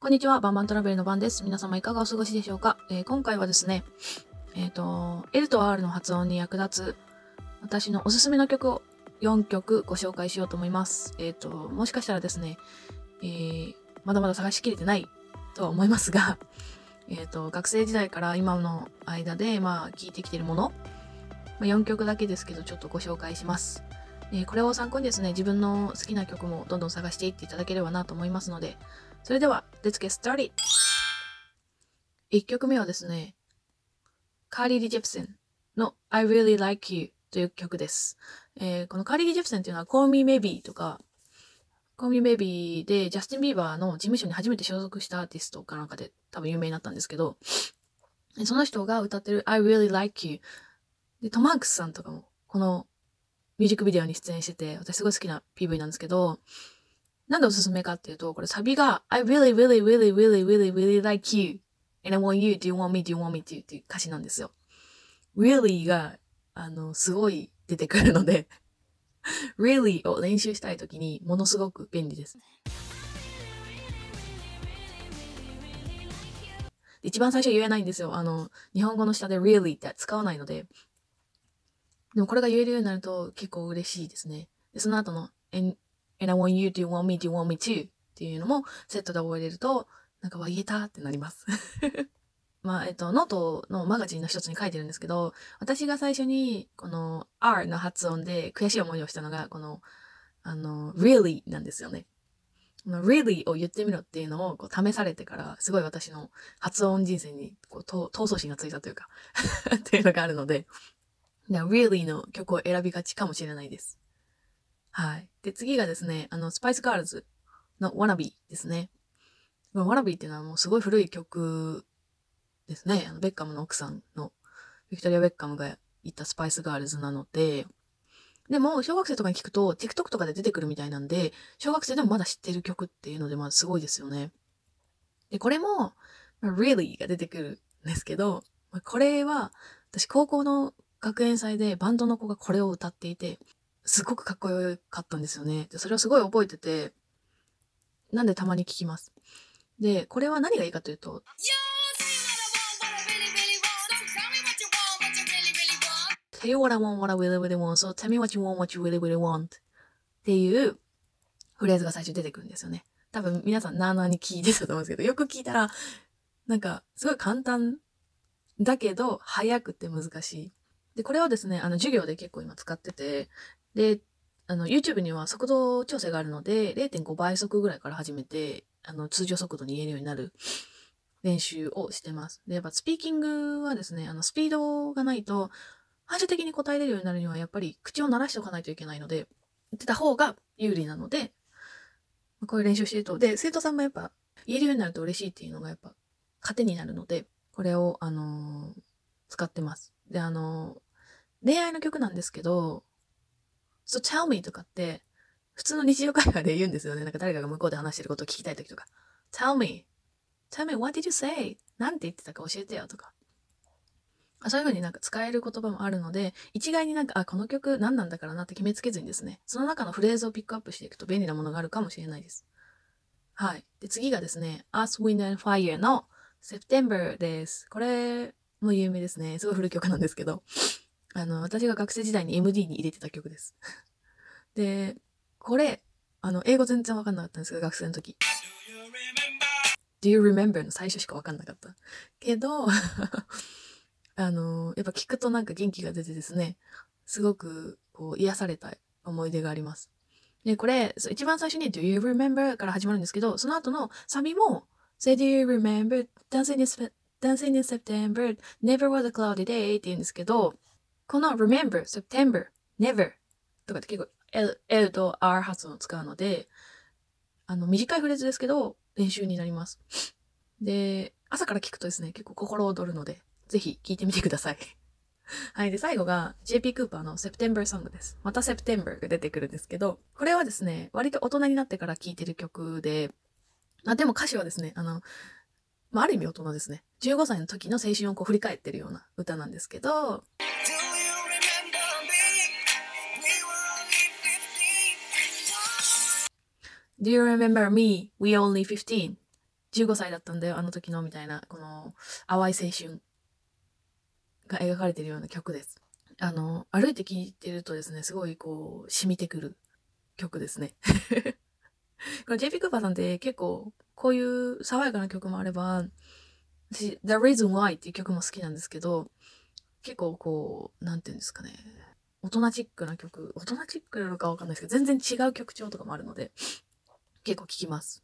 こんにちは、バンバントラベルの番です。皆様いかがお過ごしでしょうか、えー今回はですね、えっ、と、L と R の発音に役立つ私のおすすめの曲を4曲ご紹介しようと思います。えっ、と、もしかしたらですね、えーまだまだ探しきれてないとは思いますが、えっ、と、学生時代から今の間で、まあ、聴いてきてるもの、まあ、4曲だけですけど、ちょっとご紹介します。えこれを参考にですね、自分の好きな曲もどんどん探していっていただければなと思いますので、それでは、Let's get started! 1曲目はですね、カーリー・リ・ジェプセンの I Really Like You という曲です。えーこのカーリー・リ・ジェプセンっていうのは Call Me Maybe とか Call Me Maybe でジャスティン・ビーバーの事務所に初めて所属したアーティストかなんかで多分有名になったんですけど、その人が歌ってる I Really Like You で、トマークスさんとかもこのミュージックビデオに出演してて、私すごい好きな PV なんですけど、なんでおすすめかっていうと、これサビが I really, really, really, really, really, really like you. And I want you. Do you want me? Do you want me? to? っていう歌詞なんですよ。really が、あの、すごい出てくるので、really を練習したいときにものすごく便利です。一番最初言えないんですよ。あの、日本語の下で really って使わないので。でもこれが言えるようになると結構嬉しいですね。で、その後の and, and I want you, do you want me, do you want me to? っていうのもセットで覚えれると、なんか、わ、言えたってなります。まあ、えっと、ノートのマガジンの一つに書いてるんですけど、私が最初に、この R の発音で悔しい思いをしたのが、この、あの、really なんですよね。この really を言ってみろっていうのをこう試されてから、すごい私の発音人生にこう闘争心がついたというか っていうのがあるので、な really の曲を選びがちかもしれないです。はい。で、次がですね、あの、スパイスガールズの Wannabe ですね。この Wannabe っていうのはもうすごい古い曲ですね。あのベッカムの奥さんの、ビクトリア・ベッカムが言ったスパイスガールズなので、でも、小学生とかに聞くと、TikTok とかで出てくるみたいなんで、小学生でもまだ知ってる曲っていうので、まあすごいですよね。で、これも、まあ really が出てくるんですけど、まあこれは、私高校の学園祭でバンドの子がこれを歌っていて、すごくかっこよかったんですよね。で、それをすごい覚えてて、なんでたまに聞きます。で、これは何がいいかというと、Tell you what I want, what I really, really want, so tell me what you want, what you really, really want っていうフレーズが最初出てくるんですよね。多分皆さんなーなーに聞いてたと思うんですけど、よく聞いたら、なんかすごい簡単だけど、早くて難しい。で、これをですね、あの授業で結構今使ってて、で、あの YouTube には速度調整があるので、0.5倍速ぐらいから始めて、あの通常速度に言えるようになる練習をしてます。で、やっぱスピーキングはですね、あのスピードがないと、反射的に答えれるようになるには、やっぱり口を鳴らしておかないといけないので、言ってた方が有利なので、こういう練習してると、で、生徒さんもやっぱ言えるようになると嬉しいっていうのがやっぱ糧になるので、これを、あのー使ってます。で、あのー恋愛の曲なんですけど、So tell me とかって、普通の日常会話で言うんですよね。なんか誰かが向こうで話してることを聞きたいときとか。Tell me. Tell me what did you say? なんて言ってたか教えてよとか。そういう風になんか使える言葉もあるので、一概になんか、あ、この曲何なんだからなって決めつけずにですね、その中のフレーズをピックアップしていくと便利なものがあるかもしれないです。はい。で、次がですね、Earth, Wind and Fire の September です。これも有名ですね。すごい古い曲なんですけど、あの、私が学生時代に MD に入れてた曲です。で、これ、あの、英語全然わかんなかったんですけど、学生の時。Do you remember? の最初しかわかんなかった。けど、あの、やっぱ聞くとなんか元気が出てですね、すごくこう癒された思い出があります。で、これ、一番最初に Do you remember? から始まるんですけど、その後のサビも Say do you remember? Dancing in September, never was a cloudy day って言うんですけど、この remember, September, never とかって結構 L, L と R 発音を使うので、あの、短いフレーズですけど、練習になります。で、朝から聞くとですね、結構心躍るので、ぜひ聞いてみてください。はい。で、最後が JP クーパーの September Song です。また September が出てくるんですけど、これはですね、割と大人になってから聴いてる曲で、まあ、でも歌詞はですね、あの、まあ、ある意味大人ですね。15歳の時の青春をこう振り返ってるような歌なんですけど、Do you remember me? We only 15. 15歳だったんだよ、あの時のみたいな、この淡い青春が描かれているような曲です。あの、歩いて聴いてるとですね、すごいこう、染みてくる曲ですね。この JP クーパーさんって結構、こういう爽やかな曲もあれば、私、The Reason Why っていう曲も好きなんですけど、結構こう、なんていうんですかね、大人チックな曲、大人チックなのかわかんないですけど、全然違う曲調とかもあるので、結構聴きます。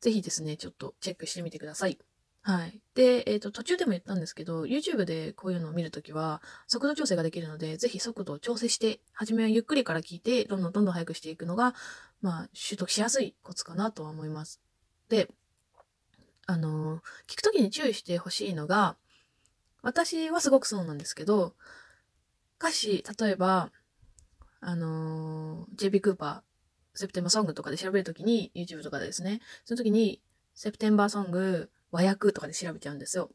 ぜひですね、ちょっとチェックしてみてください。はい。で、えっ、ー、と、途中でも言ったんですけど、YouTube でこういうのを見るときは、速度調整ができるので、ぜひ速度を調整して、初めはゆっくりから聞いて、どんどんどんどん速くしていくのが、まあ、習得しやすいコツかなとは思います。で、あの、聞くときに注意してほしいのが、私はすごくそうなんですけど、歌詞、例えば、あの JB クーパー、セプテンバーソングとかで調べるときに、YouTube とかでですね、その時に、セプテンバーソング、和訳とかで調べちゃうんですよ。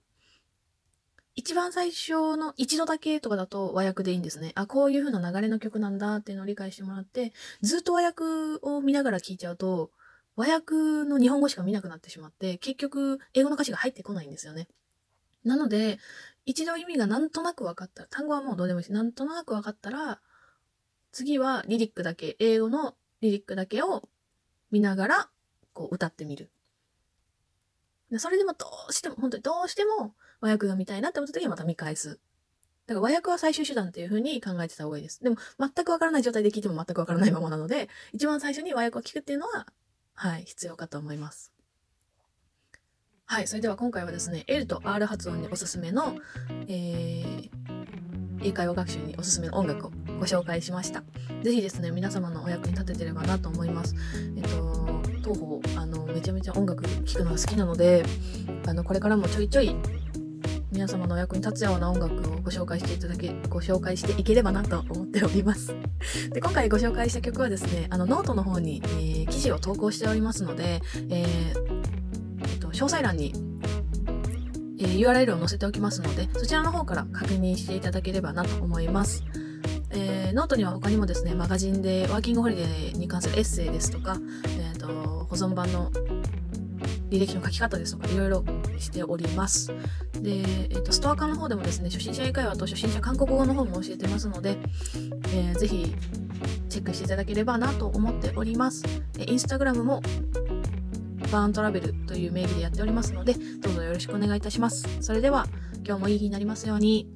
一番最初の一度だけとかだと和訳でいいんですね。あ、こういう風な流れの曲なんだっていうのを理解してもらって、ずっと和訳を見ながら聴いちゃうと、和訳の日本語しか見なくなってしまって、結局英語の歌詞が入ってこないんですよね。なので、一度意味がなんとなく分かったら、単語はもうどうでもいいし、なんとなく分かったら、次はリリックだけ、英語のリリックだけを見ながら、こう歌ってみる。それでもどうしても、本当にどうしても和訳が見たいなって思った時はまた見返す。だから和訳は最終手段っていう風に考えてた方がいいです。でも全くわからない状態で聞いても全くわからないままなので、一番最初に和訳を聞くっていうのは、はい、必要かと思います。はい、それでは今回はですね、L と R 発音におすすめの、えー、英会話学習におすすめの音楽をご紹介しました。ぜひですね、皆様のお役に立ててればなと思います。えっと、当方あのめちゃめちゃ音楽聴くのが好きなのであのこれからもちょいちょい皆様のお役に立つような音楽をご紹介していただけご紹介していければなと思っております で今回ご紹介した曲はですねあのノートの方に、えー、記事を投稿しておりますので、えー、えっと、詳細欄にえー、URL を載せておきますので、そちらの方から確認していただければなと思います。えー、ノートには他にもですね、マガジンでワーキングホリデーに関するエッセイですとか、えーと、保存版の履歴の書き方ですとか、いろいろしております。で、えーと、ストアカの方でもですね、初心者英会話と初心者韓国語の方も教えてますので、えー、ぜひチェックしていただければなと思っております。インスタグラムもバーントラベルという名義でやっておりますので、どうぞよろしくお願いいたします。それでは、今日もいい日になりますように。